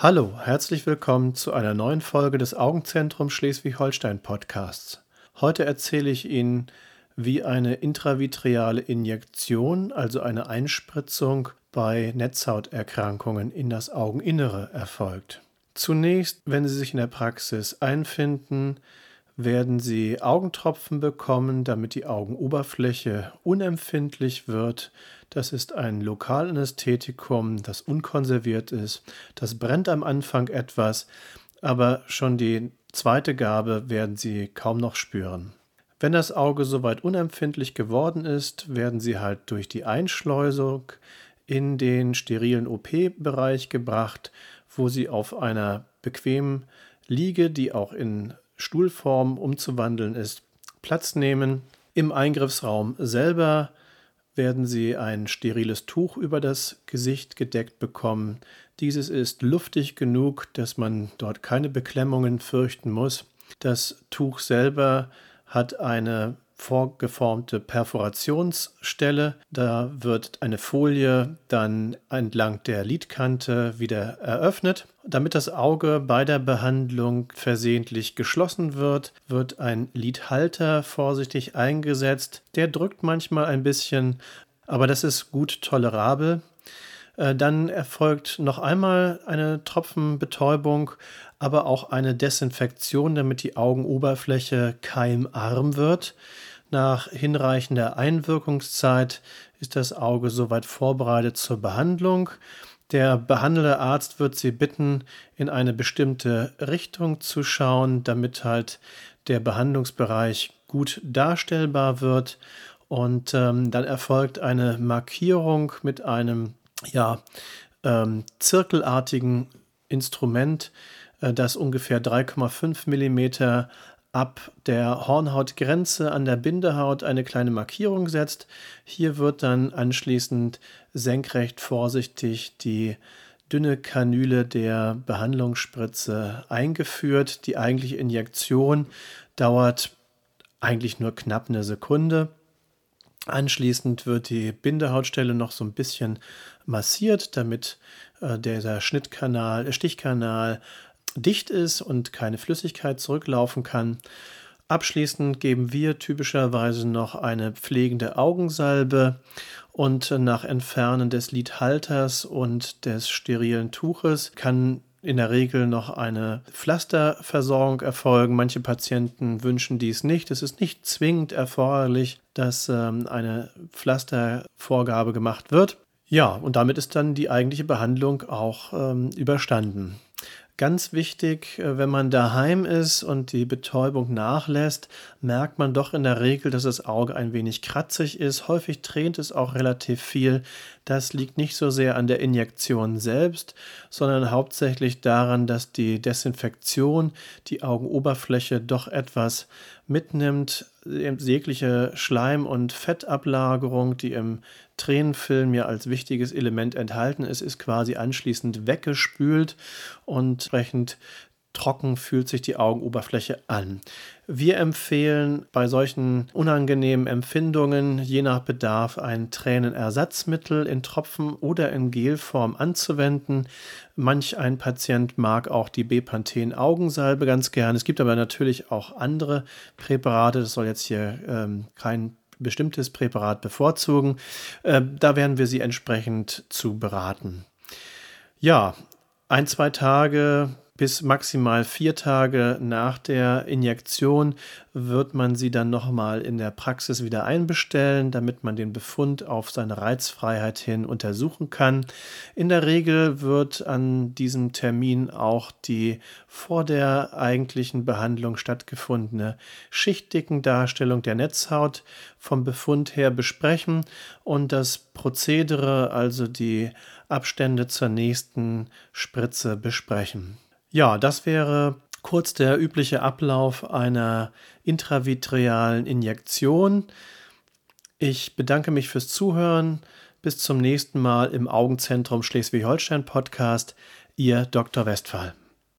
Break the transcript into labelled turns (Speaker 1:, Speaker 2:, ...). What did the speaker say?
Speaker 1: Hallo, herzlich willkommen zu einer neuen Folge des Augenzentrum Schleswig-Holstein Podcasts. Heute erzähle ich Ihnen, wie eine intravitreale Injektion, also eine Einspritzung bei Netzhauterkrankungen in das Augeninnere erfolgt. Zunächst, wenn Sie sich in der Praxis einfinden, werden Sie Augentropfen bekommen, damit die Augenoberfläche unempfindlich wird. Das ist ein Lokalanästhetikum, das unkonserviert ist. Das brennt am Anfang etwas, aber schon die zweite Gabe werden Sie kaum noch spüren. Wenn das Auge soweit unempfindlich geworden ist, werden Sie halt durch die Einschleusung in den sterilen OP-Bereich gebracht, wo Sie auf einer bequemen Liege, die auch in Stuhlform umzuwandeln ist, Platz nehmen. Im Eingriffsraum selber werden Sie ein steriles Tuch über das Gesicht gedeckt bekommen. Dieses ist luftig genug, dass man dort keine Beklemmungen fürchten muss. Das Tuch selber hat eine vorgeformte Perforationsstelle. Da wird eine Folie dann entlang der Lidkante wieder eröffnet. Damit das Auge bei der Behandlung versehentlich geschlossen wird, wird ein Lidhalter vorsichtig eingesetzt. Der drückt manchmal ein bisschen, aber das ist gut tolerabel. Äh, dann erfolgt noch einmal eine Tropfenbetäubung, aber auch eine Desinfektion, damit die Augenoberfläche keimarm wird. Nach hinreichender Einwirkungszeit ist das Auge soweit vorbereitet zur Behandlung. Der behandelnde Arzt wird Sie bitten, in eine bestimmte Richtung zu schauen, damit halt der Behandlungsbereich gut darstellbar wird. Und ähm, dann erfolgt eine Markierung mit einem ja, ähm, zirkelartigen Instrument, äh, das ungefähr 3,5 mm ab der Hornhautgrenze an der Bindehaut eine kleine Markierung setzt. Hier wird dann anschließend senkrecht vorsichtig die dünne Kanüle der Behandlungsspritze eingeführt. Die eigentliche Injektion dauert eigentlich nur knapp eine Sekunde. Anschließend wird die Bindehautstelle noch so ein bisschen massiert, damit äh, dieser Schnittkanal, der Stichkanal dicht ist und keine Flüssigkeit zurücklaufen kann. Abschließend geben wir typischerweise noch eine pflegende Augensalbe und nach Entfernen des Lidhalters und des sterilen Tuches kann in der Regel noch eine Pflasterversorgung erfolgen. Manche Patienten wünschen dies nicht. Es ist nicht zwingend erforderlich, dass ähm, eine Pflastervorgabe gemacht wird. Ja, und damit ist dann die eigentliche Behandlung auch ähm, überstanden. Ganz wichtig, äh, wenn man daheim ist und die Betäubung nachlässt, merkt man doch in der Regel, dass das Auge ein wenig kratzig ist. Häufig tränt es auch relativ viel. Das liegt nicht so sehr an der Injektion selbst, sondern hauptsächlich daran, dass die Desinfektion die Augenoberfläche doch etwas mitnimmt. Jegliche Schleim- und Fettablagerung, die im Tränenfilm ja als wichtiges Element enthalten ist, ist quasi anschließend weggespült und entsprechend trocken fühlt sich die Augenoberfläche an. Wir empfehlen bei solchen unangenehmen Empfindungen je nach Bedarf ein Tränenersatzmittel in Tropfen oder in Gelform anzuwenden. Manch ein Patient mag auch die Bepanthen Augensalbe ganz gern. Es gibt aber natürlich auch andere Präparate. Das soll jetzt hier ähm, kein bestimmtes Präparat bevorzugen. Äh, da werden wir Sie entsprechend zu beraten. Ja, ein, zwei Tage bis maximal vier Tage nach der Injektion wird man sie dann nochmal in der Praxis wieder einbestellen, damit man den Befund auf seine Reizfreiheit hin untersuchen kann. In der Regel wird an diesem Termin auch die vor der eigentlichen Behandlung stattgefundene Schichtdickendarstellung der Netzhaut vom Befund her besprechen und das Prozedere, also die Abstände zur nächsten Spritze besprechen. Ja, das wäre kurz der übliche Ablauf einer intravitrealen Injektion. Ich bedanke mich fürs Zuhören. Bis zum nächsten Mal im Augenzentrum Schleswig-Holstein Podcast. Ihr Dr. Westphal.